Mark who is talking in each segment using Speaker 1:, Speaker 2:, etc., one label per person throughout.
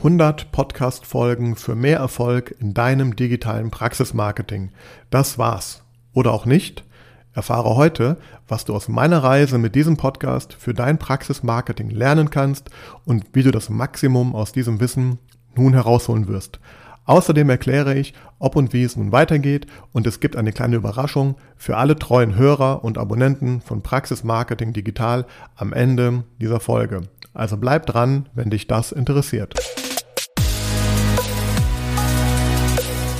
Speaker 1: 100 Podcast-Folgen für mehr Erfolg in deinem digitalen Praxismarketing. Das war's. Oder auch nicht? Erfahre heute, was du aus meiner Reise mit diesem Podcast für dein Praxismarketing lernen kannst und wie du das Maximum aus diesem Wissen nun herausholen wirst. Außerdem erkläre ich, ob und wie es nun weitergeht und es gibt eine kleine Überraschung für alle treuen Hörer und Abonnenten von Praxis Marketing Digital am Ende dieser Folge. Also bleib dran, wenn dich das interessiert.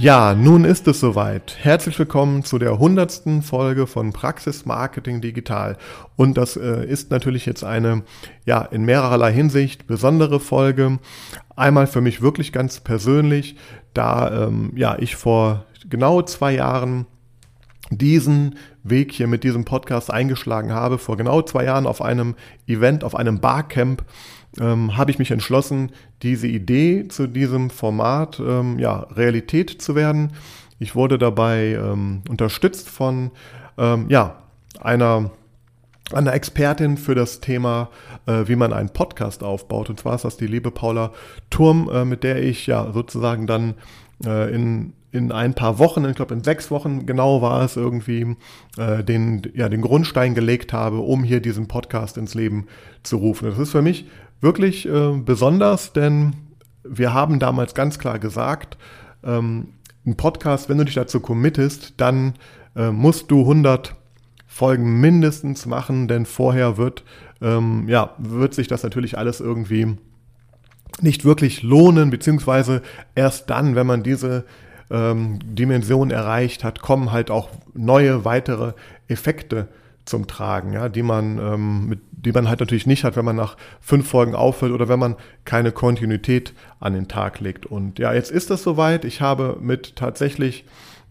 Speaker 1: Ja, nun ist es soweit. Herzlich willkommen zu der hundertsten Folge von Praxis Marketing Digital. Und das äh, ist natürlich jetzt eine, ja, in mehrererlei Hinsicht besondere Folge. Einmal für mich wirklich ganz persönlich, da, ähm, ja, ich vor genau zwei Jahren diesen Weg hier mit diesem Podcast eingeschlagen habe. Vor genau zwei Jahren auf einem Event, auf einem Barcamp, ähm, habe ich mich entschlossen, diese Idee zu diesem Format ähm, ja, Realität zu werden. Ich wurde dabei ähm, unterstützt von ähm, ja, einer, einer Expertin für das Thema, äh, wie man einen Podcast aufbaut. Und zwar ist das die liebe Paula Turm, äh, mit der ich ja sozusagen dann äh, in in ein paar Wochen, ich glaube in sechs Wochen genau war es irgendwie, äh, den, ja, den Grundstein gelegt habe, um hier diesen Podcast ins Leben zu rufen. Das ist für mich wirklich äh, besonders, denn wir haben damals ganz klar gesagt, ähm, ein Podcast, wenn du dich dazu committest, dann äh, musst du 100 Folgen mindestens machen, denn vorher wird, ähm, ja, wird sich das natürlich alles irgendwie nicht wirklich lohnen, beziehungsweise erst dann, wenn man diese ähm, Dimension erreicht hat, kommen halt auch neue weitere Effekte zum Tragen, ja, die man, ähm, mit, die man halt natürlich nicht hat, wenn man nach fünf Folgen aufhört oder wenn man keine Kontinuität an den Tag legt. Und ja, jetzt ist das soweit. Ich habe mit tatsächlich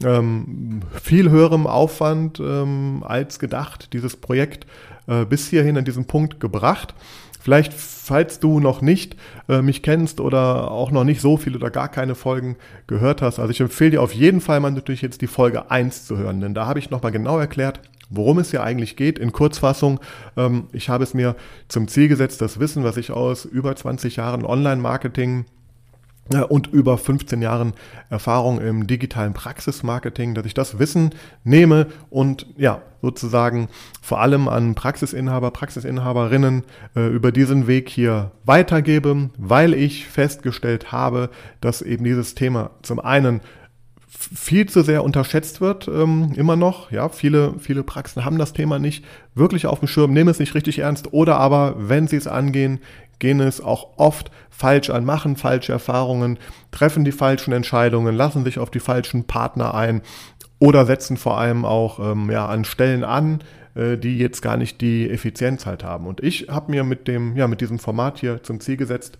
Speaker 1: ähm, viel höherem Aufwand ähm, als gedacht dieses Projekt äh, bis hierhin an diesem Punkt gebracht. Vielleicht, falls du noch nicht äh, mich kennst oder auch noch nicht so viel oder gar keine Folgen gehört hast, also ich empfehle dir auf jeden Fall mal natürlich jetzt die Folge 1 zu hören, denn da habe ich nochmal genau erklärt, worum es hier eigentlich geht. In Kurzfassung, ähm, ich habe es mir zum Ziel gesetzt, das Wissen, was ich aus über 20 Jahren Online-Marketing und über 15 Jahren Erfahrung im digitalen Praxismarketing, dass ich das Wissen nehme und ja, sozusagen vor allem an Praxisinhaber, Praxisinhaberinnen äh, über diesen Weg hier weitergebe, weil ich festgestellt habe, dass eben dieses Thema zum einen viel zu sehr unterschätzt wird, ähm, immer noch. Ja, viele, viele Praxen haben das Thema nicht wirklich auf dem Schirm, nehmen es nicht richtig ernst oder aber, wenn sie es angehen, gehen es auch oft falsch an, machen falsche Erfahrungen, treffen die falschen Entscheidungen, lassen sich auf die falschen Partner ein oder setzen vor allem auch ähm, ja, an Stellen an, äh, die jetzt gar nicht die Effizienz halt haben. Und ich habe mir mit dem, ja, mit diesem Format hier zum Ziel gesetzt,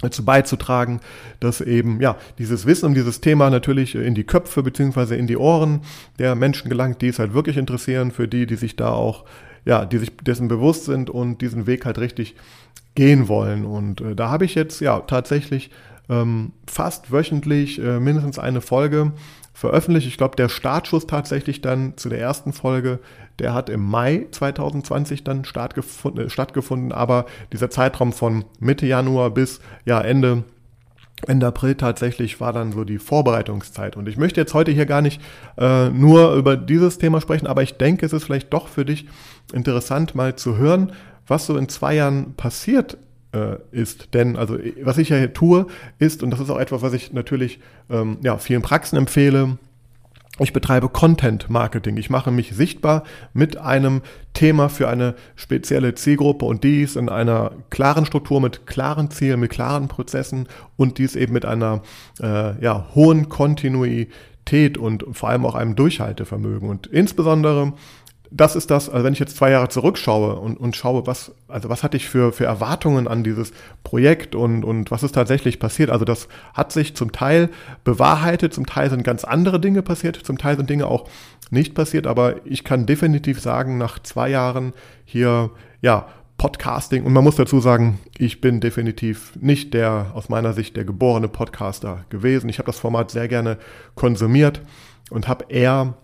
Speaker 1: dazu beizutragen, dass eben ja dieses Wissen um dieses Thema natürlich in die Köpfe beziehungsweise in die Ohren der Menschen gelangt, die es halt wirklich interessieren, für die, die sich da auch ja, die sich dessen bewusst sind und diesen Weg halt richtig gehen wollen. Und äh, da habe ich jetzt ja tatsächlich ähm, fast wöchentlich äh, mindestens eine Folge veröffentlicht. Ich glaube, der Startschuss tatsächlich dann zu der ersten Folge, der hat im Mai 2020 dann stattgefunden, äh, stattgefunden aber dieser Zeitraum von Mitte Januar bis ja Ende Ende April tatsächlich war dann so die Vorbereitungszeit. Und ich möchte jetzt heute hier gar nicht äh, nur über dieses Thema sprechen, aber ich denke, es ist vielleicht doch für dich interessant, mal zu hören, was so in zwei Jahren passiert äh, ist. Denn, also, was ich ja hier tue, ist, und das ist auch etwas, was ich natürlich ähm, ja, vielen Praxen empfehle, ich betreibe Content Marketing. Ich mache mich sichtbar mit einem Thema für eine spezielle Zielgruppe und dies in einer klaren Struktur mit klaren Zielen, mit klaren Prozessen und dies eben mit einer äh, ja, hohen Kontinuität und vor allem auch einem Durchhaltevermögen. Und insbesondere das ist das, also wenn ich jetzt zwei Jahre zurückschaue und, und schaue, was, also was hatte ich für, für Erwartungen an dieses Projekt und, und was ist tatsächlich passiert. Also das hat sich zum Teil bewahrheitet, zum Teil sind ganz andere Dinge passiert, zum Teil sind Dinge auch nicht passiert, aber ich kann definitiv sagen, nach zwei Jahren hier, ja, Podcasting und man muss dazu sagen, ich bin definitiv nicht der, aus meiner Sicht, der geborene Podcaster gewesen. Ich habe das Format sehr gerne konsumiert und habe eher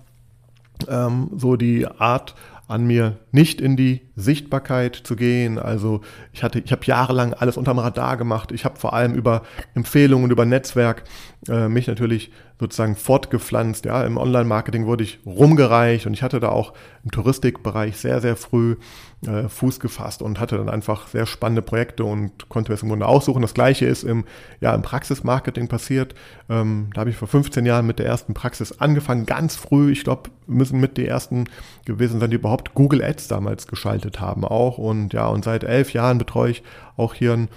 Speaker 1: ähm, so die Art an mir nicht in die Sichtbarkeit zu gehen. Also ich hatte, ich habe jahrelang alles unterm Radar gemacht. Ich habe vor allem über Empfehlungen, über Netzwerk äh, mich natürlich sozusagen fortgepflanzt. Ja, im Online-Marketing wurde ich rumgereicht und ich hatte da auch im Touristikbereich sehr, sehr früh äh, Fuß gefasst und hatte dann einfach sehr spannende Projekte und konnte es im Grunde aussuchen. Das gleiche ist im, ja, im Praxismarketing passiert. Ähm, da habe ich vor 15 Jahren mit der ersten Praxis angefangen, ganz früh. Ich glaube, müssen mit die ersten gewesen sein, die überhaupt Google Ads damals geschaltet haben auch. Und ja, und seit elf Jahren betreue ich auch hier ein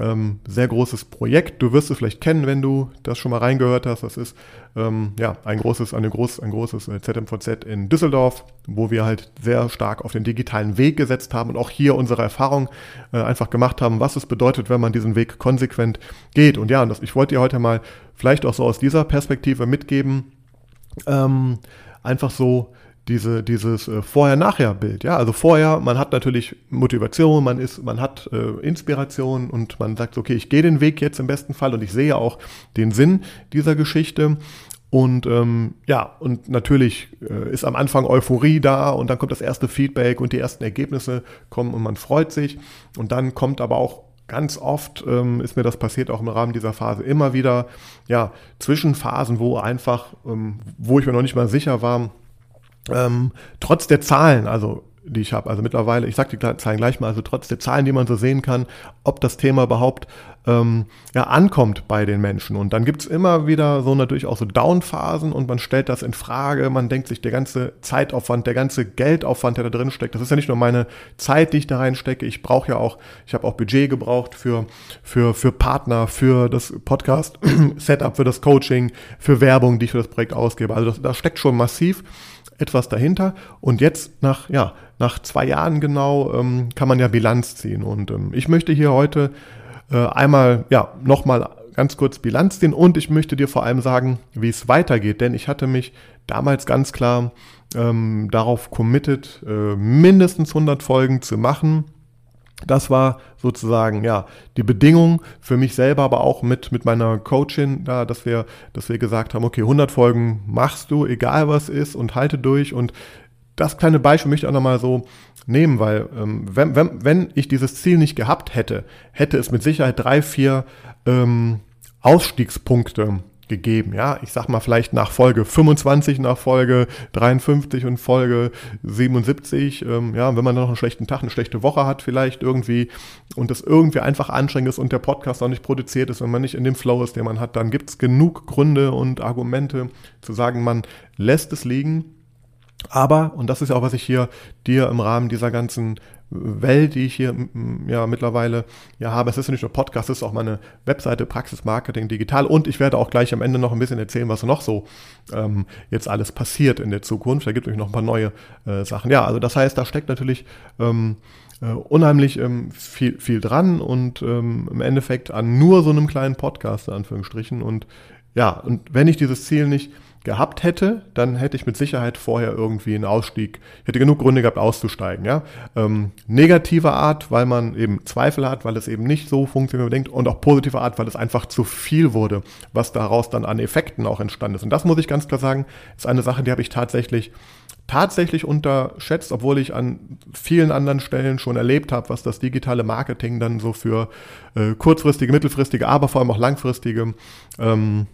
Speaker 1: ähm, sehr großes Projekt. Du wirst es vielleicht kennen, wenn du das schon mal reingehört hast. Das ist ähm, ja ein großes, eine groß, ein großes äh, ZMVZ in Düsseldorf, wo wir halt sehr stark auf den digitalen Weg gesetzt haben und auch hier unsere Erfahrung äh, einfach gemacht haben, was es bedeutet, wenn man diesen Weg konsequent geht. Und ja, das, ich wollte dir heute mal vielleicht auch so aus dieser Perspektive mitgeben, ähm, einfach so diese, dieses äh, Vorher-Nachher-Bild. Ja, also vorher, man hat natürlich Motivation, man ist, man hat äh, Inspiration und man sagt, okay, ich gehe den Weg jetzt im besten Fall und ich sehe auch den Sinn dieser Geschichte. Und ähm, ja, und natürlich äh, ist am Anfang Euphorie da und dann kommt das erste Feedback und die ersten Ergebnisse kommen und man freut sich. Und dann kommt aber auch ganz oft ähm, ist mir das passiert, auch im Rahmen dieser Phase, immer wieder ja, Zwischenphasen, wo einfach, ähm, wo ich mir noch nicht mal sicher war, ähm, trotz der Zahlen, also die ich habe, also mittlerweile, ich sage die Zahlen gleich mal, also trotz der Zahlen, die man so sehen kann, ob das Thema überhaupt ähm, ja, ankommt bei den Menschen. Und dann gibt's immer wieder so natürlich auch so Downphasen und man stellt das in Frage, man denkt sich, der ganze Zeitaufwand, der ganze Geldaufwand, der da drin steckt, das ist ja nicht nur meine Zeit, die ich da reinstecke, ich brauche ja auch, ich habe auch Budget gebraucht für, für, für Partner, für das Podcast-Setup, für das Coaching, für Werbung, die ich für das Projekt ausgebe. Also da steckt schon massiv etwas dahinter. Und jetzt nach, ja, nach zwei Jahren genau ähm, kann man ja Bilanz ziehen. Und ähm, ich möchte hier heute äh, einmal, ja, nochmal ganz kurz Bilanz ziehen und ich möchte dir vor allem sagen, wie es weitergeht. Denn ich hatte mich damals ganz klar ähm, darauf committed, äh, mindestens 100 Folgen zu machen das war sozusagen ja die Bedingung für mich selber, aber auch mit mit meiner Coachin da, dass wir dass wir gesagt haben, okay, 100 Folgen machst du, egal was ist und halte durch. Und das kleine Beispiel möchte ich auch nochmal so nehmen, weil ähm, wenn, wenn, wenn ich dieses Ziel nicht gehabt hätte, hätte es mit Sicherheit drei, vier ähm, Ausstiegspunkte gegeben. Ja, ich sag mal vielleicht nach Folge 25, nach Folge 53 und Folge 77. Ähm, ja, wenn man noch einen schlechten Tag, eine schlechte Woche hat vielleicht irgendwie und das irgendwie einfach anstrengend ist und der Podcast auch nicht produziert ist, wenn man nicht in dem Flow ist, den man hat, dann gibt's genug Gründe und Argumente zu sagen, man lässt es liegen. Aber, und das ist ja auch, was ich hier dir im Rahmen dieser ganzen Welt, die ich hier ja mittlerweile ja habe. Es ist nicht nur Podcast, es ist auch meine Webseite Praxis Marketing Digital und ich werde auch gleich am Ende noch ein bisschen erzählen, was noch so ähm, jetzt alles passiert in der Zukunft. Da gibt es noch ein paar neue äh, Sachen. Ja, also das heißt, da steckt natürlich ähm, äh, unheimlich ähm, viel, viel dran und ähm, im Endeffekt an nur so einem kleinen Podcast, in Anführungsstrichen. Und ja, und wenn ich dieses Ziel nicht gehabt hätte, dann hätte ich mit Sicherheit vorher irgendwie einen Ausstieg, hätte genug Gründe gehabt, auszusteigen. Ja? Ähm, negative Art, weil man eben Zweifel hat, weil es eben nicht so funktioniert, wie man denkt, und auch positive Art, weil es einfach zu viel wurde, was daraus dann an Effekten auch entstanden ist. Und das muss ich ganz klar sagen, ist eine Sache, die habe ich tatsächlich tatsächlich unterschätzt, obwohl ich an vielen anderen Stellen schon erlebt habe, was das digitale Marketing dann so für äh, kurzfristige, mittelfristige, aber vor allem auch langfristige ähm,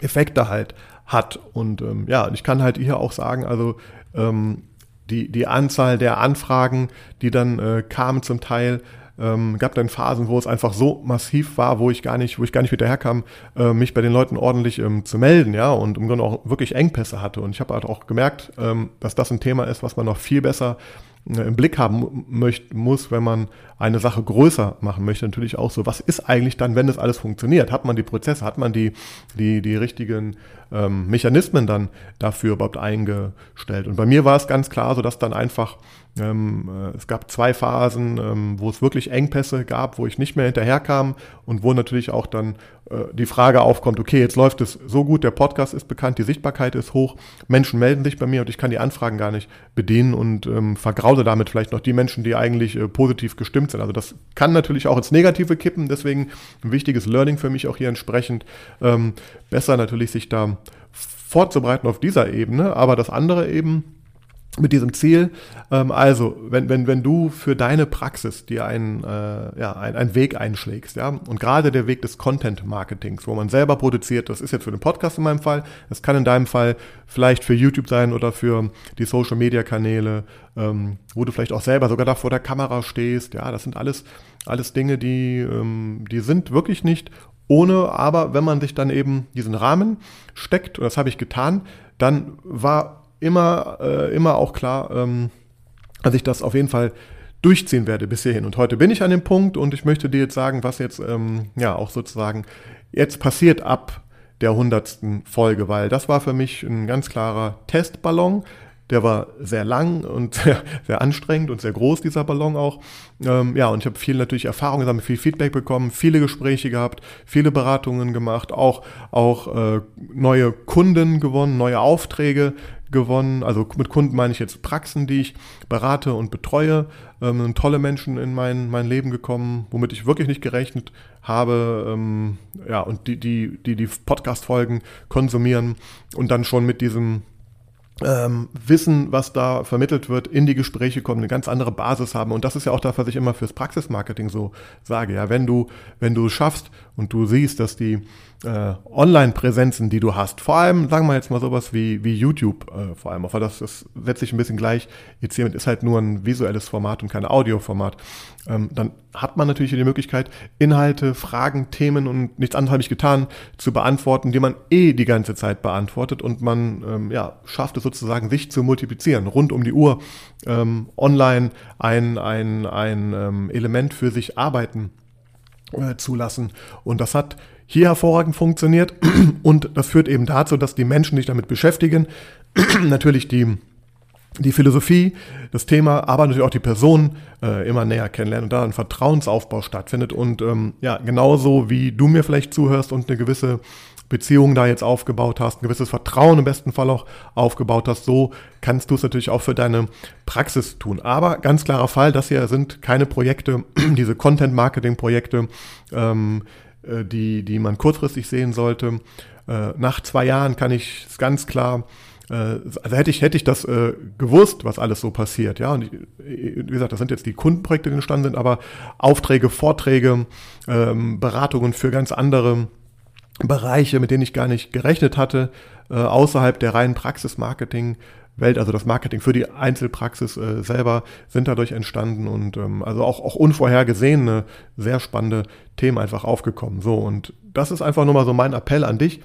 Speaker 1: Effekte halt hat. Und ähm, ja, ich kann halt hier auch sagen, also ähm, die, die Anzahl der Anfragen, die dann äh, kamen zum Teil, ähm, gab dann Phasen, wo es einfach so massiv war, wo ich gar nicht, wo ich gar nicht hinterherkam, äh, mich bei den Leuten ordentlich ähm, zu melden, ja, und im Grunde auch wirklich Engpässe hatte. Und ich habe halt auch gemerkt, ähm, dass das ein Thema ist, was man noch viel besser im Blick haben möcht, muss, wenn man eine Sache größer machen möchte, natürlich auch so, was ist eigentlich dann, wenn das alles funktioniert? Hat man die Prozesse, hat man die, die, die richtigen ähm, Mechanismen dann dafür überhaupt eingestellt? Und bei mir war es ganz klar so, dass dann einfach ähm, äh, es gab zwei Phasen, ähm, wo es wirklich Engpässe gab, wo ich nicht mehr hinterherkam und wo natürlich auch dann die Frage aufkommt, okay, jetzt läuft es so gut, der Podcast ist bekannt, die Sichtbarkeit ist hoch, Menschen melden sich bei mir und ich kann die Anfragen gar nicht bedienen und ähm, vergrause damit vielleicht noch die Menschen, die eigentlich äh, positiv gestimmt sind. Also das kann natürlich auch ins Negative kippen, deswegen ein wichtiges Learning für mich auch hier entsprechend. Ähm, besser natürlich sich da vorzubereiten auf dieser Ebene, aber das andere eben, mit diesem Ziel. Ähm, also, wenn, wenn, wenn du für deine Praxis dir einen, äh, ja, ein, einen Weg einschlägst, ja, und gerade der Weg des Content-Marketings, wo man selber produziert, das ist jetzt für den Podcast in meinem Fall, das kann in deinem Fall vielleicht für YouTube sein oder für die Social-Media-Kanäle, ähm, wo du vielleicht auch selber sogar da vor der Kamera stehst, ja, das sind alles, alles Dinge, die, ähm, die sind wirklich nicht ohne, aber wenn man sich dann eben diesen Rahmen steckt, und das habe ich getan, dann war immer, äh, immer auch klar, ähm, dass ich das auf jeden Fall durchziehen werde bis hierhin. Und heute bin ich an dem Punkt und ich möchte dir jetzt sagen, was jetzt ähm, ja auch sozusagen jetzt passiert ab der hundertsten Folge, weil das war für mich ein ganz klarer Testballon. Der war sehr lang und sehr, sehr anstrengend und sehr groß, dieser Ballon auch. Ähm, ja, und ich habe viel natürlich Erfahrung gesammelt, viel Feedback bekommen, viele Gespräche gehabt, viele Beratungen gemacht, auch, auch äh, neue Kunden gewonnen, neue Aufträge gewonnen. Also mit Kunden meine ich jetzt Praxen, die ich berate und betreue. Ähm, tolle Menschen in mein, mein Leben gekommen, womit ich wirklich nicht gerechnet habe. Ähm, ja, und die, die, die, die Podcast-Folgen konsumieren und dann schon mit diesem ähm, Wissen, was da vermittelt wird, in die Gespräche kommen, eine ganz andere Basis haben. Und das ist ja auch das, was ich immer fürs Praxismarketing so sage. Ja, wenn du, wenn du schaffst und du siehst, dass die äh, Online-Präsenzen, die du hast, vor allem, sagen wir jetzt mal sowas wie, wie YouTube, äh, vor allem, aber das, das setze ich ein bisschen gleich. Jetzt hiermit, ist halt nur ein visuelles Format und kein Audioformat, ähm, dann hat man natürlich die Möglichkeit, Inhalte, Fragen, Themen und nichts anderes habe ich getan, zu beantworten, die man eh die ganze Zeit beantwortet. Und man ähm, ja, schafft es sozusagen, sich zu multiplizieren, rund um die Uhr ähm, online ein, ein, ein ähm, Element für sich arbeiten äh, zulassen. Und das hat hier hervorragend funktioniert und das führt eben dazu, dass die Menschen sich damit beschäftigen, natürlich die die Philosophie, das Thema, aber natürlich auch die Person äh, immer näher kennenlernen und da ein Vertrauensaufbau stattfindet. Und ähm, ja, genauso wie du mir vielleicht zuhörst und eine gewisse Beziehung da jetzt aufgebaut hast, ein gewisses Vertrauen im besten Fall auch aufgebaut hast, so kannst du es natürlich auch für deine Praxis tun. Aber ganz klarer Fall, das hier sind keine Projekte, diese Content-Marketing-Projekte, ähm, äh, die, die man kurzfristig sehen sollte. Äh, nach zwei Jahren kann ich es ganz klar äh, also hätte ich, hätte ich das äh, gewusst, was alles so passiert, ja, und wie gesagt, das sind jetzt die Kundenprojekte, die entstanden sind, aber Aufträge, Vorträge, ähm, Beratungen für ganz andere Bereiche, mit denen ich gar nicht gerechnet hatte, äh, außerhalb der reinen Praxis-Marketing. Welt, also das Marketing für die Einzelpraxis äh, selber, sind dadurch entstanden und ähm, also auch, auch unvorhergesehene, sehr spannende Themen einfach aufgekommen. So, und das ist einfach nur mal so mein Appell an dich.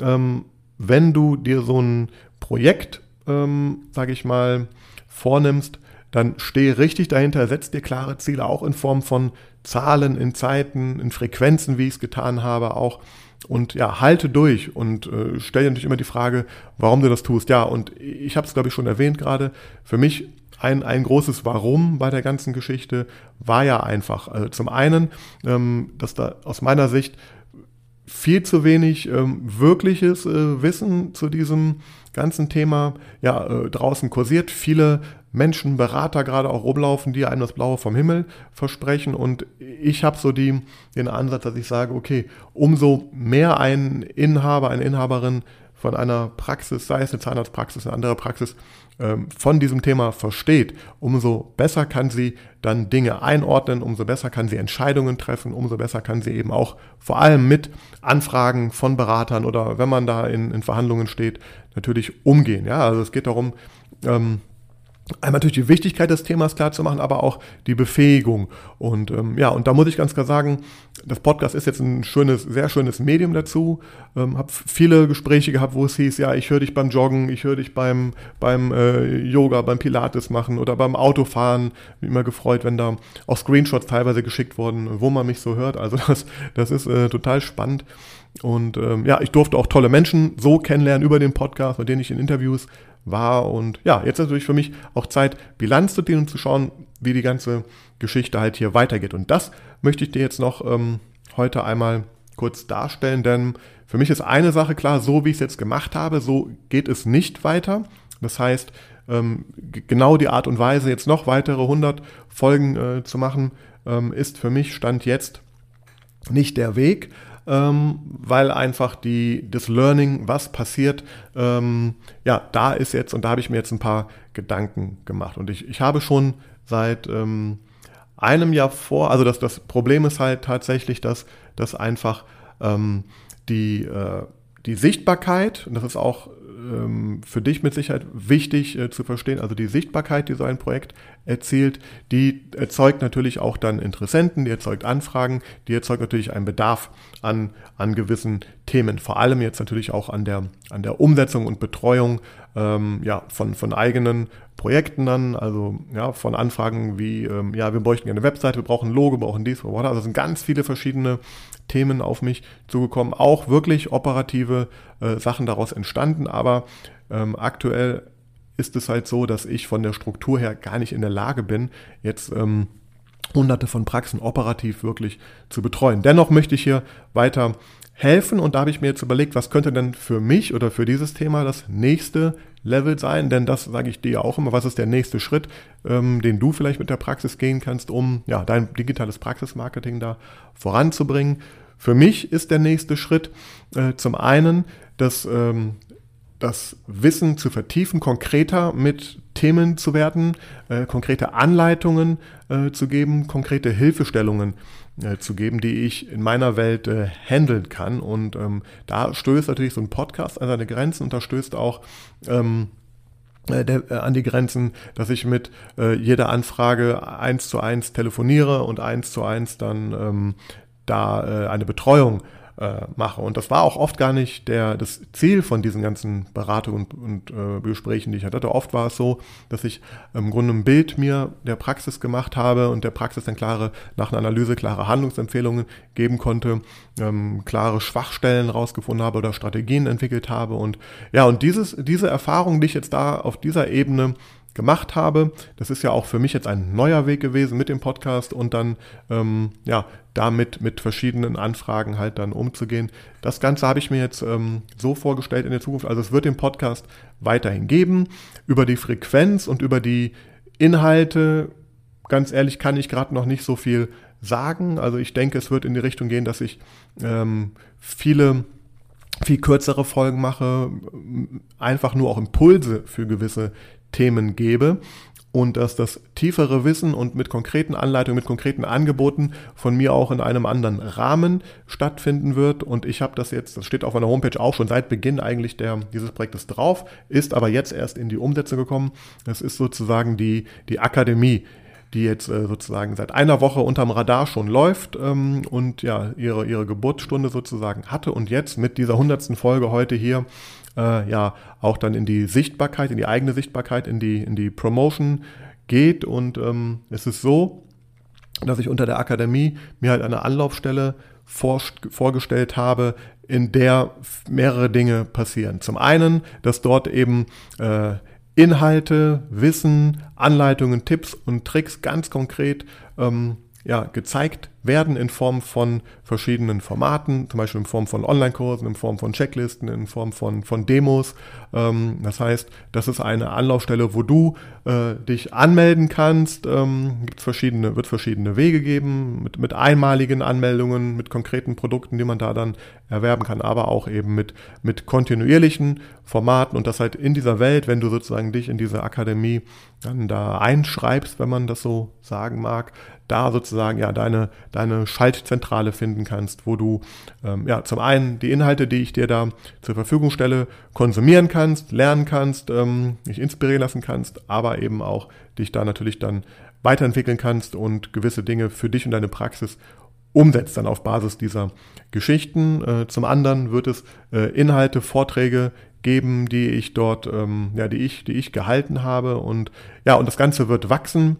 Speaker 1: Ähm, wenn du dir so ein Projekt, ähm, sage ich mal, vornimmst, dann stehe richtig dahinter, setz dir klare Ziele, auch in Form von Zahlen, in Zeiten, in Frequenzen, wie ich es getan habe, auch und ja, halte durch und äh, stell dir natürlich immer die Frage, warum du das tust. Ja, und ich habe es, glaube ich, schon erwähnt gerade. Für mich ein, ein großes Warum bei der ganzen Geschichte war ja einfach. Also zum einen, ähm, dass da aus meiner Sicht viel zu wenig ähm, wirkliches äh, Wissen zu diesem ganzen Thema ja äh, draußen kursiert. Viele Menschen, Berater gerade auch rumlaufen, die einem das Blaue vom Himmel versprechen. Und ich habe so die, den Ansatz, dass ich sage, okay, umso mehr ein Inhaber, eine Inhaberin von einer Praxis, sei es eine Zahnarztpraxis, eine andere Praxis, ähm, von diesem Thema versteht, umso besser kann sie dann Dinge einordnen, umso besser kann sie Entscheidungen treffen, umso besser kann sie eben auch vor allem mit Anfragen von Beratern oder wenn man da in, in Verhandlungen steht, natürlich umgehen. Ja, also es geht darum, ähm, einmal natürlich die Wichtigkeit des Themas klar zu machen, aber auch die Befähigung. Und ähm, ja, und da muss ich ganz klar sagen, das Podcast ist jetzt ein schönes, sehr schönes Medium dazu. Ähm, habe viele Gespräche gehabt, wo es hieß, ja, ich höre dich beim Joggen, ich höre dich beim, beim äh, Yoga, beim Pilates machen oder beim Autofahren. Bin immer gefreut, wenn da auch Screenshots teilweise geschickt wurden, wo man mich so hört. Also das, das ist äh, total spannend. Und ähm, ja, ich durfte auch tolle Menschen so kennenlernen über den Podcast, mit denen ich in Interviews war. Und ja, jetzt ist natürlich für mich auch Zeit, Bilanz zu ziehen und zu schauen, wie die ganze Geschichte halt hier weitergeht. Und das möchte ich dir jetzt noch ähm, heute einmal kurz darstellen, denn für mich ist eine Sache klar, so wie ich es jetzt gemacht habe, so geht es nicht weiter. Das heißt, ähm, genau die Art und Weise, jetzt noch weitere 100 Folgen äh, zu machen, ähm, ist für mich Stand jetzt nicht der Weg ähm, weil einfach die, das Learning, was passiert, ähm, ja, da ist jetzt und da habe ich mir jetzt ein paar Gedanken gemacht. Und ich, ich habe schon seit ähm, einem Jahr vor, also das, das Problem ist halt tatsächlich, dass, dass einfach ähm, die, äh, die Sichtbarkeit, und das ist auch ähm, für dich mit Sicherheit wichtig äh, zu verstehen. Also die Sichtbarkeit, die so ein Projekt erzielt, die erzeugt natürlich auch dann Interessenten, die erzeugt Anfragen, die erzeugt natürlich einen Bedarf an, an gewissen Themen. Vor allem jetzt natürlich auch an der, an der Umsetzung und Betreuung ähm, ja, von, von eigenen Projekten dann, also ja, von Anfragen wie, ähm, ja, wir bräuchten eine Webseite, wir brauchen ein Logo, wir brauchen dies, wir brauchen das. Also sind ganz viele verschiedene Themen auf mich zugekommen, auch wirklich operative äh, Sachen daraus entstanden, aber ähm, aktuell ist es halt so, dass ich von der Struktur her gar nicht in der Lage bin, jetzt ähm, hunderte von Praxen operativ wirklich zu betreuen. Dennoch möchte ich hier weiter helfen und da habe ich mir jetzt überlegt, was könnte denn für mich oder für dieses Thema das nächste Level sein, denn das sage ich dir auch immer, was ist der nächste Schritt, ähm, den du vielleicht mit der Praxis gehen kannst, um ja, dein digitales Praxismarketing da voranzubringen. Für mich ist der nächste Schritt äh, zum einen, dass ähm, das Wissen zu vertiefen, konkreter mit Themen zu werden, äh, konkrete Anleitungen äh, zu geben, konkrete Hilfestellungen äh, zu geben, die ich in meiner Welt äh, handeln kann. Und ähm, da stößt natürlich so ein Podcast an seine Grenzen und da stößt auch ähm, äh, der, äh, an die Grenzen, dass ich mit äh, jeder Anfrage eins zu eins telefoniere und eins zu eins dann ähm, da äh, eine Betreuung äh, mache. Und das war auch oft gar nicht der, das Ziel von diesen ganzen Beratungen und, und äh, Gesprächen, die ich hatte. Oft war es so, dass ich im Grunde ein Bild mir der Praxis gemacht habe und der Praxis dann klare, nach einer Analyse klare Handlungsempfehlungen geben konnte, ähm, klare Schwachstellen rausgefunden habe oder Strategien entwickelt habe. Und ja, und dieses, diese Erfahrung, die ich jetzt da auf dieser Ebene gemacht habe. Das ist ja auch für mich jetzt ein neuer Weg gewesen mit dem Podcast und dann ähm, ja damit mit verschiedenen Anfragen halt dann umzugehen. Das Ganze habe ich mir jetzt ähm, so vorgestellt in der Zukunft. Also es wird den Podcast weiterhin geben. Über die Frequenz und über die Inhalte, ganz ehrlich, kann ich gerade noch nicht so viel sagen. Also ich denke, es wird in die Richtung gehen, dass ich ähm, viele viel kürzere Folgen mache, einfach nur auch Impulse für gewisse Themen gebe und dass das tiefere Wissen und mit konkreten Anleitungen, mit konkreten Angeboten von mir auch in einem anderen Rahmen stattfinden wird. Und ich habe das jetzt, das steht auf meiner Homepage auch schon seit Beginn eigentlich der, dieses Projektes drauf, ist aber jetzt erst in die Umsetzung gekommen. Das ist sozusagen die, die Akademie, die jetzt äh, sozusagen seit einer Woche unterm Radar schon läuft ähm, und ja, ihre, ihre Geburtsstunde sozusagen hatte und jetzt mit dieser hundertsten Folge heute hier äh, ja auch dann in die Sichtbarkeit, in die eigene Sichtbarkeit, in die, in die Promotion geht. Und ähm, es ist so, dass ich unter der Akademie mir halt eine Anlaufstelle vor, vorgestellt habe, in der mehrere Dinge passieren. Zum einen, dass dort eben äh, Inhalte, Wissen, Anleitungen, Tipps und Tricks ganz konkret ähm, ja, gezeigt werden in Form von verschiedenen Formaten, zum Beispiel in Form von Online-Kursen, in Form von Checklisten, in Form von, von Demos. Ähm, das heißt, das ist eine Anlaufstelle, wo du äh, dich anmelden kannst. Ähm, gibt's verschiedene, wird verschiedene Wege geben, mit, mit einmaligen Anmeldungen, mit konkreten Produkten, die man da dann erwerben kann, aber auch eben mit, mit kontinuierlichen Formaten und das halt in dieser Welt, wenn du sozusagen dich in diese Akademie dann da einschreibst, wenn man das so sagen mag, da sozusagen ja deine, deine Schaltzentrale finden kannst, wo du ähm, ja zum einen die Inhalte, die ich dir da zur Verfügung stelle, konsumieren kannst, lernen kannst, ähm, dich inspirieren lassen kannst, aber eben auch dich da natürlich dann weiterentwickeln kannst und gewisse Dinge für dich und deine Praxis umsetzt dann auf Basis dieser Geschichten. Äh, zum anderen wird es äh, Inhalte, Vorträge geben, die ich dort, ähm, ja, die ich, die ich gehalten habe und ja, und das Ganze wird wachsen,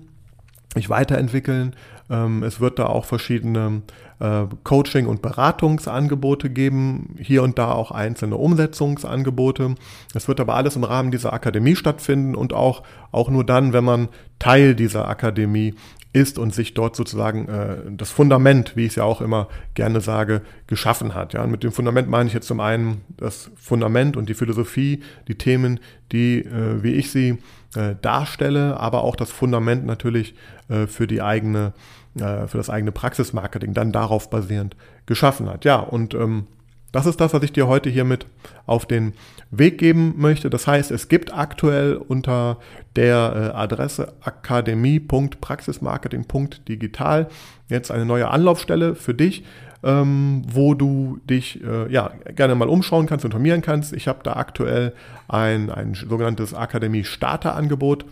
Speaker 1: mich weiterentwickeln. Ähm, es wird da auch verschiedene äh, Coaching- und Beratungsangebote geben, hier und da auch einzelne Umsetzungsangebote. Es wird aber alles im Rahmen dieser Akademie stattfinden und auch, auch nur dann, wenn man Teil dieser Akademie ist und sich dort sozusagen äh, das Fundament, wie ich es ja auch immer gerne sage, geschaffen hat. Ja, und mit dem Fundament meine ich jetzt zum einen das Fundament und die Philosophie, die Themen, die, äh, wie ich sie äh, darstelle, aber auch das Fundament natürlich äh, für die eigene, äh, für das eigene Praxismarketing dann darauf basierend geschaffen hat. Ja, und ähm, das ist das, was ich dir heute hiermit auf den Weg geben möchte. Das heißt, es gibt aktuell unter der äh, Adresse akademie.praxismarketing.digital jetzt eine neue Anlaufstelle für dich, ähm, wo du dich äh, ja, gerne mal umschauen kannst, informieren kannst. Ich habe da aktuell ein, ein sogenanntes Akademie-Starter-Angebot.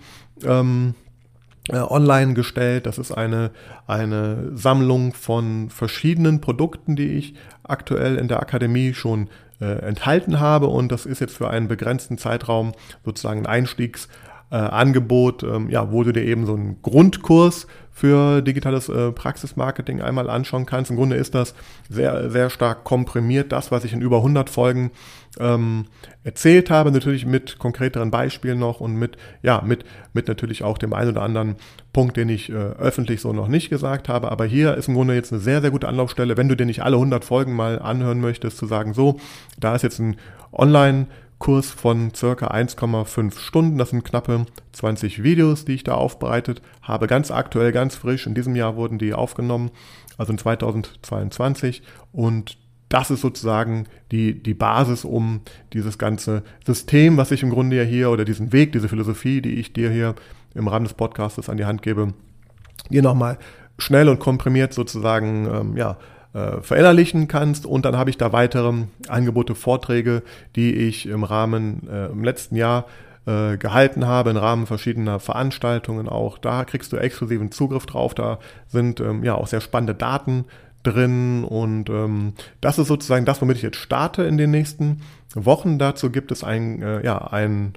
Speaker 1: Äh, online gestellt. Das ist eine, eine Sammlung von verschiedenen Produkten, die ich aktuell in der Akademie schon äh, enthalten habe. Und das ist jetzt für einen begrenzten Zeitraum sozusagen ein Einstiegsangebot, äh, ähm, ja, wo du dir eben so einen Grundkurs für digitales äh, Praxismarketing einmal anschauen kannst. Im Grunde ist das sehr, sehr stark komprimiert, das, was ich in über 100 Folgen ähm, erzählt habe, natürlich mit konkreteren Beispielen noch und mit, ja, mit, mit natürlich auch dem einen oder anderen Punkt, den ich äh, öffentlich so noch nicht gesagt habe. Aber hier ist im Grunde jetzt eine sehr, sehr gute Anlaufstelle, wenn du dir nicht alle 100 Folgen mal anhören möchtest, zu sagen, so, da ist jetzt ein Online- Kurs von circa 1,5 Stunden. Das sind knappe 20 Videos, die ich da aufbereitet habe. Ganz aktuell, ganz frisch. In diesem Jahr wurden die aufgenommen, also in 2022. Und das ist sozusagen die, die Basis, um dieses ganze System, was ich im Grunde ja hier oder diesen Weg, diese Philosophie, die ich dir hier im Rahmen des Podcasts an die Hand gebe, dir nochmal schnell und komprimiert sozusagen ähm, ja, äh, verinnerlichen kannst. Und dann habe ich da weitere Angebote, Vorträge, die ich im Rahmen äh, im letzten Jahr äh, gehalten habe, im Rahmen verschiedener Veranstaltungen auch. Da kriegst du exklusiven Zugriff drauf. Da sind ähm, ja auch sehr spannende Daten drin und ähm, das ist sozusagen das, womit ich jetzt starte in den nächsten Wochen. Dazu gibt es ein, äh, ja, ein,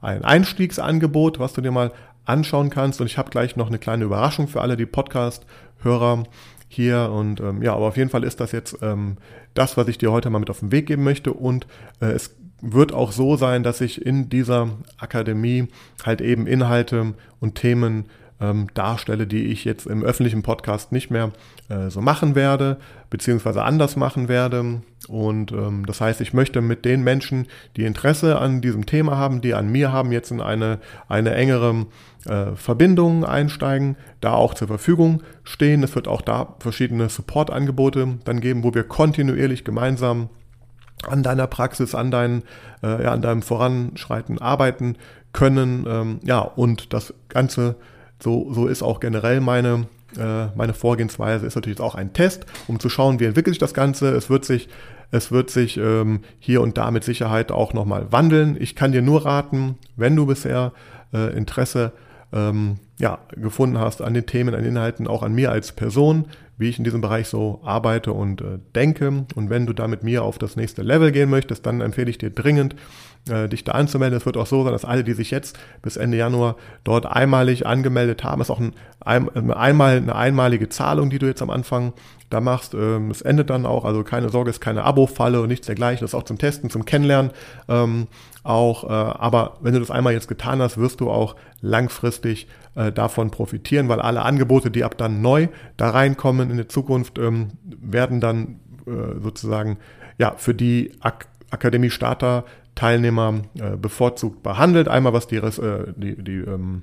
Speaker 1: ein Einstiegsangebot, was du dir mal anschauen kannst und ich habe gleich noch eine kleine Überraschung für alle die Podcast-Hörer hier und ähm, ja, aber auf jeden Fall ist das jetzt ähm, das, was ich dir heute mal mit auf den Weg geben möchte und äh, es wird auch so sein, dass ich in dieser Akademie halt eben Inhalte und Themen ähm, darstelle, die ich jetzt im öffentlichen Podcast nicht mehr äh, so machen werde, beziehungsweise anders machen werde. Und ähm, das heißt, ich möchte mit den Menschen, die Interesse an diesem Thema haben, die an mir haben, jetzt in eine, eine engere äh, Verbindung einsteigen, da auch zur Verfügung stehen. Es wird auch da verschiedene Support-Angebote dann geben, wo wir kontinuierlich gemeinsam an deiner Praxis, an, dein, äh, ja, an deinem Voranschreiten arbeiten können. Ähm, ja, und das Ganze so, so ist auch generell meine, äh, meine Vorgehensweise. Ist natürlich auch ein Test, um zu schauen, wie entwickelt sich das Ganze. Es wird sich, es wird sich ähm, hier und da mit Sicherheit auch nochmal wandeln. Ich kann dir nur raten, wenn du bisher äh, Interesse ähm, ja, gefunden hast an den Themen, an den Inhalten, auch an mir als Person, wie ich in diesem Bereich so arbeite und äh, denke. Und wenn du da mit mir auf das nächste Level gehen möchtest, dann empfehle ich dir dringend, äh, dich da anzumelden. Es wird auch so sein, dass alle, die sich jetzt bis Ende Januar dort einmalig angemeldet haben, ist auch ein, ein, einmal, eine einmalige Zahlung, die du jetzt am Anfang da machst. Ähm, es endet dann auch, also keine Sorge, ist keine Abo-Falle und nichts dergleichen. Das ist auch zum Testen, zum Kennenlernen ähm, auch. Äh, aber wenn du das einmal jetzt getan hast, wirst du auch langfristig äh, davon profitieren, weil alle Angebote, die ab dann neu da reinkommen in der Zukunft, ähm, werden dann äh, sozusagen ja für die Ak Akademie Starter Teilnehmer äh, bevorzugt behandelt. Einmal was die, äh, die, die ähm,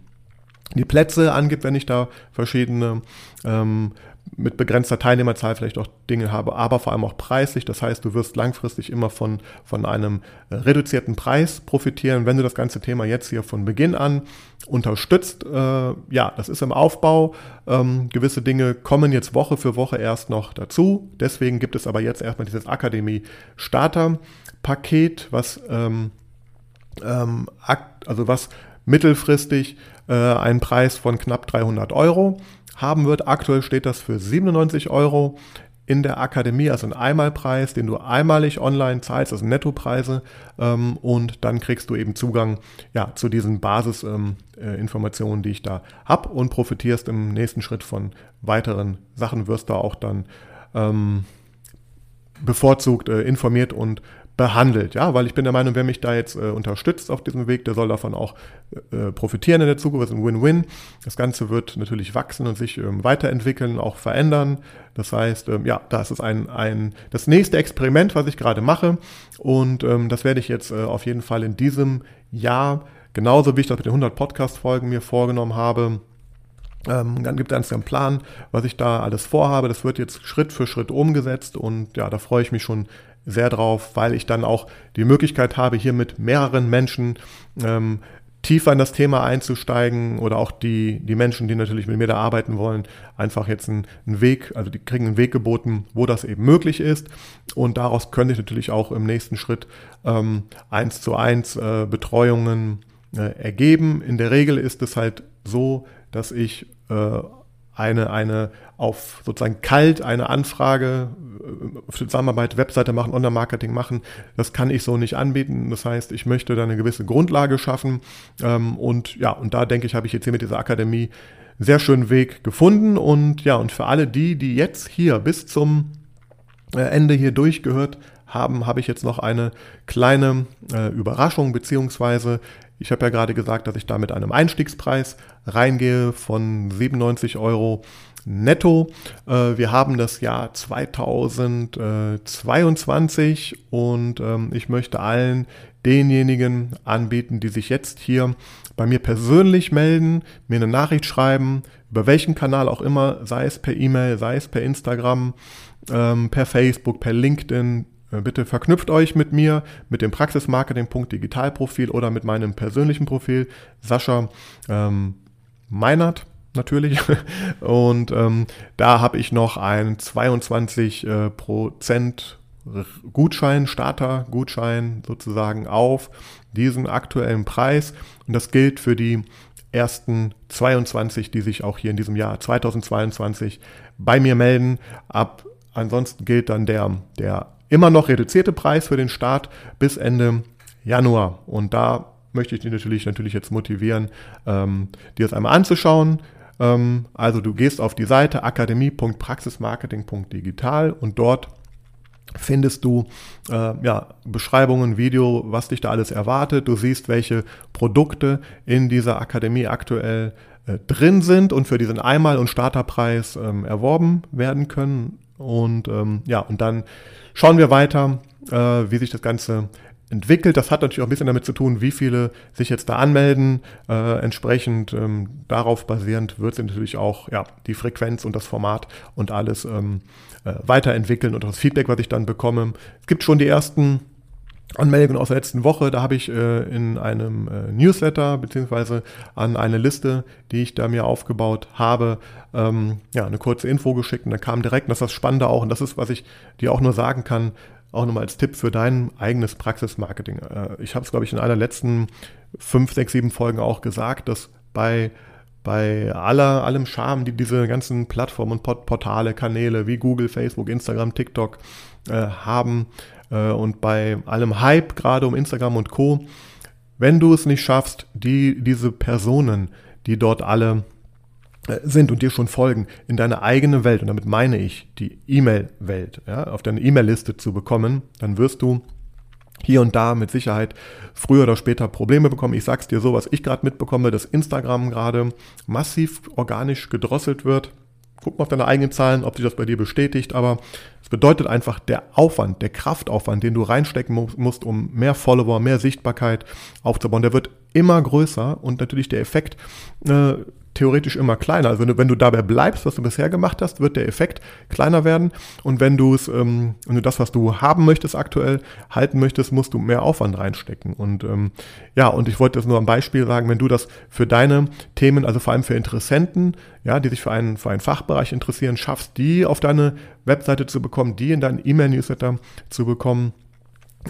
Speaker 1: die Plätze angibt, wenn ich da verschiedene ähm, mit begrenzter Teilnehmerzahl vielleicht auch Dinge habe, aber vor allem auch preislich. Das heißt, du wirst langfristig immer von, von einem reduzierten Preis profitieren, wenn du das ganze Thema jetzt hier von Beginn an unterstützt. Äh, ja, das ist im Aufbau. Ähm, gewisse Dinge kommen jetzt Woche für Woche erst noch dazu. Deswegen gibt es aber jetzt erstmal dieses Akademie-Starter-Paket, was, ähm, ähm, also was mittelfristig äh, einen Preis von knapp 300 Euro haben wird. Aktuell steht das für 97 Euro in der Akademie, also ein Einmalpreis, den du einmalig online zahlst, also Nettopreise, ähm, und dann kriegst du eben Zugang ja, zu diesen Basisinformationen, ähm, äh, die ich da habe und profitierst im nächsten Schritt von weiteren Sachen, wirst da auch dann ähm, bevorzugt äh, informiert und behandelt, ja, weil ich bin der Meinung, wer mich da jetzt äh, unterstützt auf diesem Weg, der soll davon auch äh, profitieren in der Zukunft. Das ist ein Win-Win. Das Ganze wird natürlich wachsen und sich ähm, weiterentwickeln, auch verändern. Das heißt, ähm, ja, das ist ein, ein das nächste Experiment, was ich gerade mache und ähm, das werde ich jetzt äh, auf jeden Fall in diesem Jahr genauso wie ich das mit den 100 Podcast-Folgen mir vorgenommen habe. Ähm, dann gibt es einen Plan, was ich da alles vorhabe. Das wird jetzt Schritt für Schritt umgesetzt und ja, da freue ich mich schon sehr drauf, weil ich dann auch die Möglichkeit habe, hier mit mehreren Menschen ähm, tiefer in das Thema einzusteigen oder auch die, die Menschen, die natürlich mit mir da arbeiten wollen, einfach jetzt einen, einen Weg, also die kriegen einen Weg geboten, wo das eben möglich ist. Und daraus könnte ich natürlich auch im nächsten Schritt ähm, eins zu eins äh, Betreuungen äh, ergeben. In der Regel ist es halt so, dass ich äh, eine, eine auf sozusagen kalt eine Anfrage äh, für Zusammenarbeit, Webseite machen, Online-Marketing machen, das kann ich so nicht anbieten. Das heißt, ich möchte da eine gewisse Grundlage schaffen. Ähm, und ja, und da denke ich, habe ich jetzt hier mit dieser Akademie sehr schönen Weg gefunden. Und ja, und für alle die, die jetzt hier bis zum äh, Ende hier durchgehört haben, habe ich jetzt noch eine kleine äh, Überraschung, beziehungsweise ich habe ja gerade gesagt, dass ich da mit einem Einstiegspreis reingehe von 97 Euro netto. Äh, wir haben das Jahr 2022 und ähm, ich möchte allen denjenigen anbieten, die sich jetzt hier bei mir persönlich melden, mir eine Nachricht schreiben, über welchen Kanal auch immer, sei es per E-Mail, sei es per Instagram, ähm, per Facebook, per LinkedIn, Bitte verknüpft euch mit mir, mit dem Praxismarketing.digitalprofil oder mit meinem persönlichen Profil, Sascha ähm, Meinert natürlich. Und ähm, da habe ich noch einen 22 äh, Prozent Gutschein, Starter-Gutschein sozusagen auf diesen aktuellen Preis. Und das gilt für die ersten 22, die sich auch hier in diesem Jahr 2022 bei mir melden. Ab ansonsten gilt dann der, der immer noch reduzierte Preis für den Start bis Ende Januar. Und da möchte ich dich natürlich, natürlich jetzt motivieren, ähm, dir das einmal anzuschauen. Ähm, also du gehst auf die Seite akademie.praxismarketing.digital und dort findest du äh, ja, Beschreibungen, Video, was dich da alles erwartet. Du siehst, welche Produkte in dieser Akademie aktuell äh, drin sind und für diesen Einmal- und Starterpreis ähm, erworben werden können. Und ähm, ja, und dann schauen wir weiter, äh, wie sich das Ganze entwickelt. Das hat natürlich auch ein bisschen damit zu tun, wie viele sich jetzt da anmelden. Äh, entsprechend ähm, darauf basierend wird sich natürlich auch ja, die Frequenz und das Format und alles ähm, äh, weiterentwickeln und das Feedback, was ich dann bekomme. Es gibt schon die ersten Anmeldungen aus der letzten Woche. Da habe ich äh, in einem äh, Newsletter beziehungsweise an eine Liste, die ich da mir aufgebaut habe, ähm, ja, eine kurze Info geschickt und da kam direkt, und das ist das Spannende auch, und das ist, was ich dir auch nur sagen kann, auch nochmal als Tipp für dein eigenes Praxismarketing. Äh, ich habe es, glaube ich, in einer letzten fünf, sechs, sieben Folgen auch gesagt, dass bei bei aller, allem Charme, die diese ganzen Plattformen und Portale, Kanäle wie Google, Facebook, Instagram, TikTok äh, haben, und bei allem Hype gerade um Instagram und Co. Wenn du es nicht schaffst, die, diese Personen, die dort alle äh, sind und dir schon folgen, in deine eigene Welt, und damit meine ich die E-Mail-Welt, ja, auf deine E-Mail-Liste zu bekommen, dann wirst du hier und da mit Sicherheit früher oder später Probleme bekommen. Ich sag's dir so, was ich gerade mitbekomme, dass Instagram gerade massiv organisch gedrosselt wird. Guck mal auf deine eigenen Zahlen, ob sich das bei dir bestätigt, aber es bedeutet einfach der Aufwand, der Kraftaufwand, den du reinstecken musst, um mehr Follower, mehr Sichtbarkeit aufzubauen, der wird immer größer und natürlich der Effekt äh, theoretisch immer kleiner. Also wenn du, wenn du dabei bleibst, was du bisher gemacht hast, wird der Effekt kleiner werden. Und wenn du es, ähm, wenn du das, was du haben möchtest aktuell, halten möchtest, musst du mehr Aufwand reinstecken. Und ähm, ja, und ich wollte das nur am Beispiel sagen, wenn du das für deine Themen, also vor allem für Interessenten, ja, die sich für einen, für einen Fachbereich interessieren, schaffst, die auf deine Webseite zu bekommen, die in deinen E-Mail-Newsletter zu bekommen,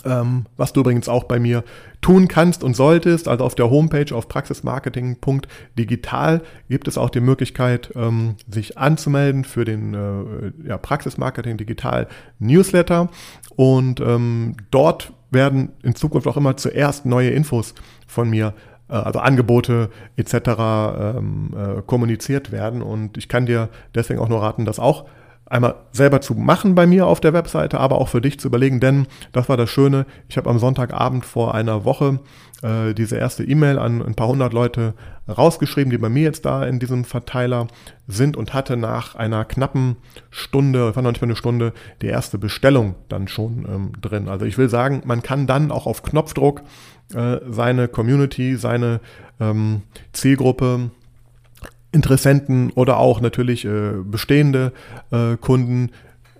Speaker 1: ähm, was du übrigens auch bei mir tun kannst und solltest. Also auf der Homepage auf praxismarketing.digital gibt es auch die Möglichkeit, ähm, sich anzumelden für den äh, ja, Praxismarketing Digital Newsletter. Und ähm, dort werden in Zukunft auch immer zuerst neue Infos von mir äh, also Angebote etc. Ähm, äh, kommuniziert werden. Und ich kann dir deswegen auch nur raten, das auch einmal selber zu machen bei mir auf der Webseite, aber auch für dich zu überlegen, denn das war das Schöne. Ich habe am Sonntagabend vor einer Woche äh, diese erste E-Mail an ein paar hundert Leute rausgeschrieben, die bei mir jetzt da in diesem Verteiler sind und hatte nach einer knappen Stunde, war noch nicht mal eine Stunde, die erste Bestellung dann schon ähm, drin. Also ich will sagen, man kann dann auch auf Knopfdruck äh, seine Community, seine ähm, Zielgruppe Interessenten oder auch natürlich äh, bestehende äh, Kunden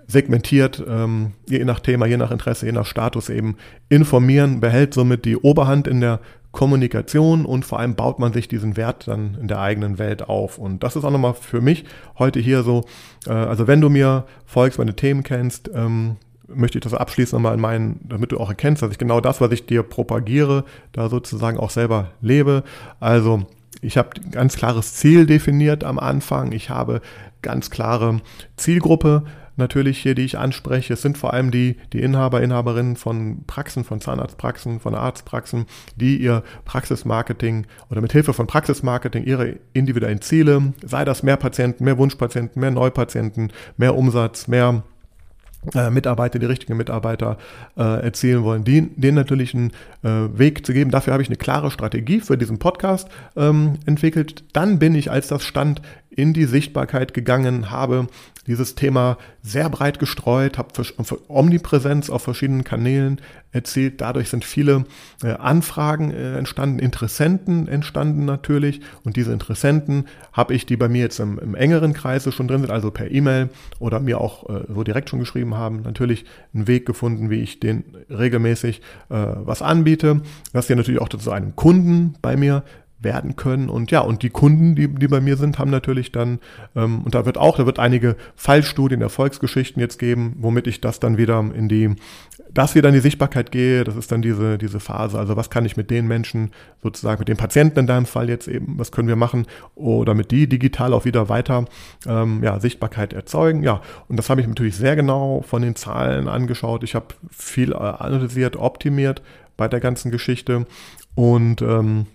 Speaker 1: segmentiert, ähm, je nach Thema, je nach Interesse, je nach Status eben informieren, behält somit die Oberhand in der Kommunikation und vor allem baut man sich diesen Wert dann in der eigenen Welt auf. Und das ist auch nochmal für mich heute hier so, äh, also wenn du mir folgst, meine Themen kennst, ähm, möchte ich das abschließend nochmal in meinen, damit du auch erkennst, dass ich genau das, was ich dir propagiere, da sozusagen auch selber lebe. Also ich habe ein ganz klares Ziel definiert am Anfang. Ich habe ganz klare Zielgruppe natürlich hier, die ich anspreche. Es sind vor allem die, die Inhaber, Inhaberinnen von Praxen, von Zahnarztpraxen, von Arztpraxen, die ihr Praxismarketing oder mit Hilfe von Praxismarketing ihre individuellen Ziele, sei das mehr Patienten, mehr Wunschpatienten, mehr Neupatienten, mehr Umsatz, mehr äh, Mitarbeiter, die richtigen Mitarbeiter äh, erzielen wollen, die, denen natürlich einen äh, Weg zu geben. Dafür habe ich eine klare Strategie für diesen Podcast ähm, entwickelt. Dann bin ich, als das stand, in die Sichtbarkeit gegangen, habe dieses Thema sehr breit gestreut, habe Omnipräsenz auf verschiedenen Kanälen erzielt. Dadurch sind viele äh, Anfragen äh, entstanden, Interessenten entstanden natürlich. Und diese Interessenten habe ich, die bei mir jetzt im, im engeren Kreise schon drin sind, also per E-Mail oder mir auch äh, so direkt schon geschrieben haben, natürlich einen Weg gefunden, wie ich den regelmäßig was anbiete. Das hier natürlich auch zu einem Kunden bei mir werden können. Und ja, und die Kunden, die, die bei mir sind, haben natürlich dann, ähm, und da wird auch, da wird einige Fallstudien, Erfolgsgeschichten jetzt geben, womit ich das dann wieder in die, das wieder in die Sichtbarkeit gehe. Das ist dann diese, diese Phase. Also was kann ich mit den Menschen sozusagen, mit den Patienten in deinem Fall jetzt eben, was können wir machen, oder mit die digital auch wieder weiter ähm, ja, Sichtbarkeit erzeugen. Ja, und das habe ich natürlich sehr genau von den Zahlen angeschaut. Ich habe viel äh, analysiert, optimiert bei der ganzen Geschichte und ähm,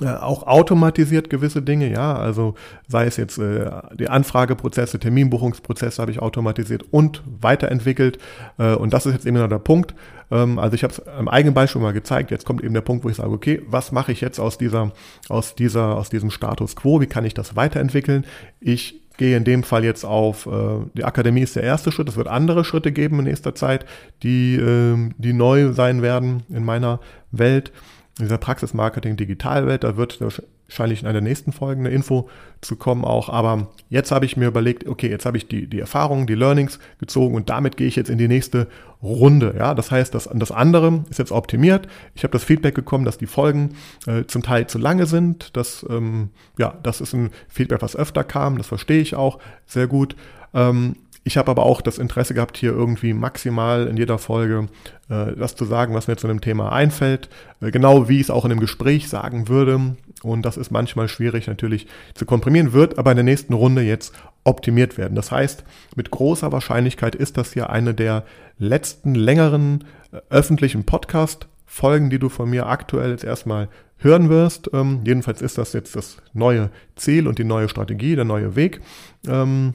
Speaker 1: äh, auch automatisiert gewisse Dinge, ja, also sei es jetzt äh, die Anfrageprozesse, Terminbuchungsprozesse habe ich automatisiert und weiterentwickelt. Äh, und das ist jetzt eben der Punkt. Ähm, also ich habe es am eigenen Beispiel mal gezeigt, jetzt kommt eben der Punkt, wo ich sage, okay, was mache ich jetzt aus dieser, aus dieser, aus diesem Status quo, wie kann ich das weiterentwickeln? Ich gehe in dem Fall jetzt auf, äh, die Akademie ist der erste Schritt, es wird andere Schritte geben in nächster Zeit, die, äh, die neu sein werden in meiner Welt in dieser Praxismarketing-Digitalwelt, da wird wahrscheinlich in einer nächsten Folgen eine Info zu kommen auch. Aber jetzt habe ich mir überlegt, okay, jetzt habe ich die, die Erfahrungen, die Learnings gezogen und damit gehe ich jetzt in die nächste Runde. Ja, das heißt, das, das andere ist jetzt optimiert. Ich habe das Feedback bekommen, dass die Folgen äh, zum Teil zu lange sind. Das, ähm, ja, das ist ein Feedback, was öfter kam. Das verstehe ich auch sehr gut. Ähm, ich habe aber auch das Interesse gehabt, hier irgendwie maximal in jeder Folge äh, das zu sagen, was mir zu einem Thema einfällt. Äh, genau wie ich es auch in einem Gespräch sagen würde. Und das ist manchmal schwierig natürlich zu komprimieren, wird aber in der nächsten Runde jetzt optimiert werden. Das heißt, mit großer Wahrscheinlichkeit ist das hier eine der letzten längeren äh, öffentlichen Podcast-Folgen, die du von mir aktuell jetzt erstmal hören wirst. Ähm, jedenfalls ist das jetzt das neue Ziel und die neue Strategie, der neue Weg. Ähm,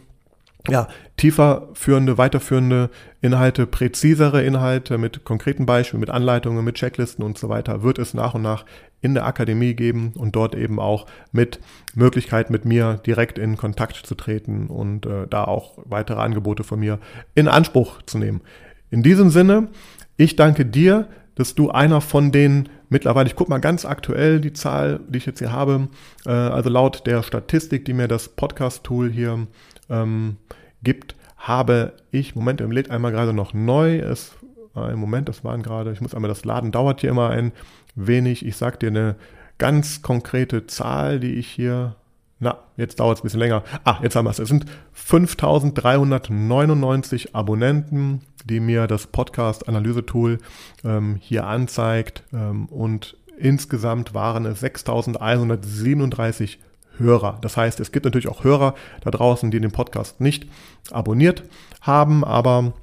Speaker 1: ja, tiefer führende, weiterführende Inhalte, präzisere Inhalte mit konkreten Beispielen, mit Anleitungen, mit Checklisten und so weiter wird es nach und nach in der Akademie geben und dort eben auch mit Möglichkeit mit mir direkt in Kontakt zu treten und äh, da auch weitere Angebote von mir in Anspruch zu nehmen. In diesem Sinne, ich danke dir, dass du einer von den mittlerweile, ich gucke mal ganz aktuell die Zahl, die ich jetzt hier habe, äh, also laut der Statistik, die mir das Podcast-Tool hier ähm, gibt, habe ich, Moment, im lädt einmal gerade noch neu, es, äh, im Moment, das waren gerade, ich muss einmal, das Laden dauert hier immer ein wenig, ich sage dir eine ganz konkrete Zahl, die ich hier na, jetzt dauert es ein bisschen länger. Ah, jetzt haben wir es. Es sind 5399 Abonnenten, die mir das Podcast-Analyse-Tool ähm, hier anzeigt. Ähm, und insgesamt waren es 6137 Hörer. Das heißt, es gibt natürlich auch Hörer da draußen, die den Podcast nicht abonniert haben, aber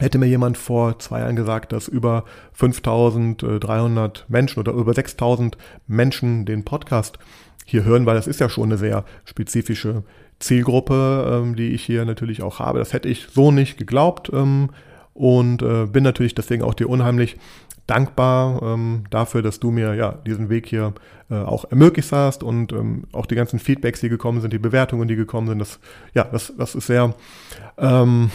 Speaker 1: Hätte mir jemand vor zwei Jahren gesagt, dass über 5300 Menschen oder über 6000 Menschen den Podcast hier hören, weil das ist ja schon eine sehr spezifische Zielgruppe, ähm, die ich hier natürlich auch habe. Das hätte ich so nicht geglaubt ähm, und äh, bin natürlich deswegen auch dir unheimlich dankbar ähm, dafür, dass du mir ja diesen Weg hier äh, auch ermöglicht hast und ähm, auch die ganzen Feedbacks, die gekommen sind, die Bewertungen, die gekommen sind. Das, ja, das, das ist sehr ähm,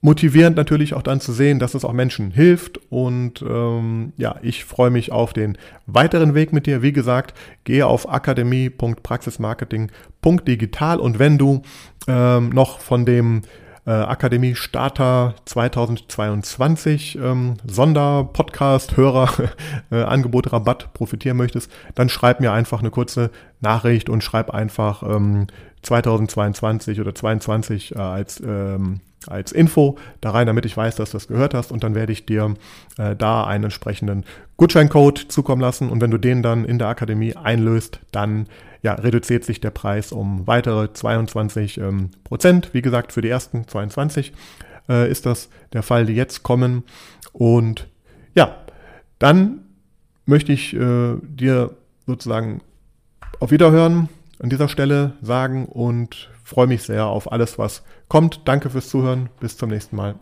Speaker 1: motivierend natürlich auch dann zu sehen, dass es auch Menschen hilft. Und ähm, ja, ich freue mich auf den weiteren Weg mit dir. Wie gesagt, gehe auf akademie.praxismarketing.digital und wenn du ähm, noch von dem äh, Akademie Starter 2022 ähm, Sonderpodcast Hörer äh, Angebot Rabatt profitieren möchtest, dann schreib mir einfach eine kurze Nachricht und schreib einfach ähm, 2022 oder 22 äh, als ähm, als Info da rein, damit ich weiß, dass du das gehört hast. Und dann werde ich dir äh, da einen entsprechenden Gutscheincode zukommen lassen. Und wenn du den dann in der Akademie einlöst, dann ja, reduziert sich der Preis um weitere 22 ähm, Prozent. Wie gesagt, für die ersten 22 äh, ist das der Fall, die jetzt kommen. Und ja, dann möchte ich äh, dir sozusagen auf Wiederhören an dieser Stelle sagen und freue mich sehr auf alles, was kommt. Danke fürs Zuhören. Bis zum nächsten Mal.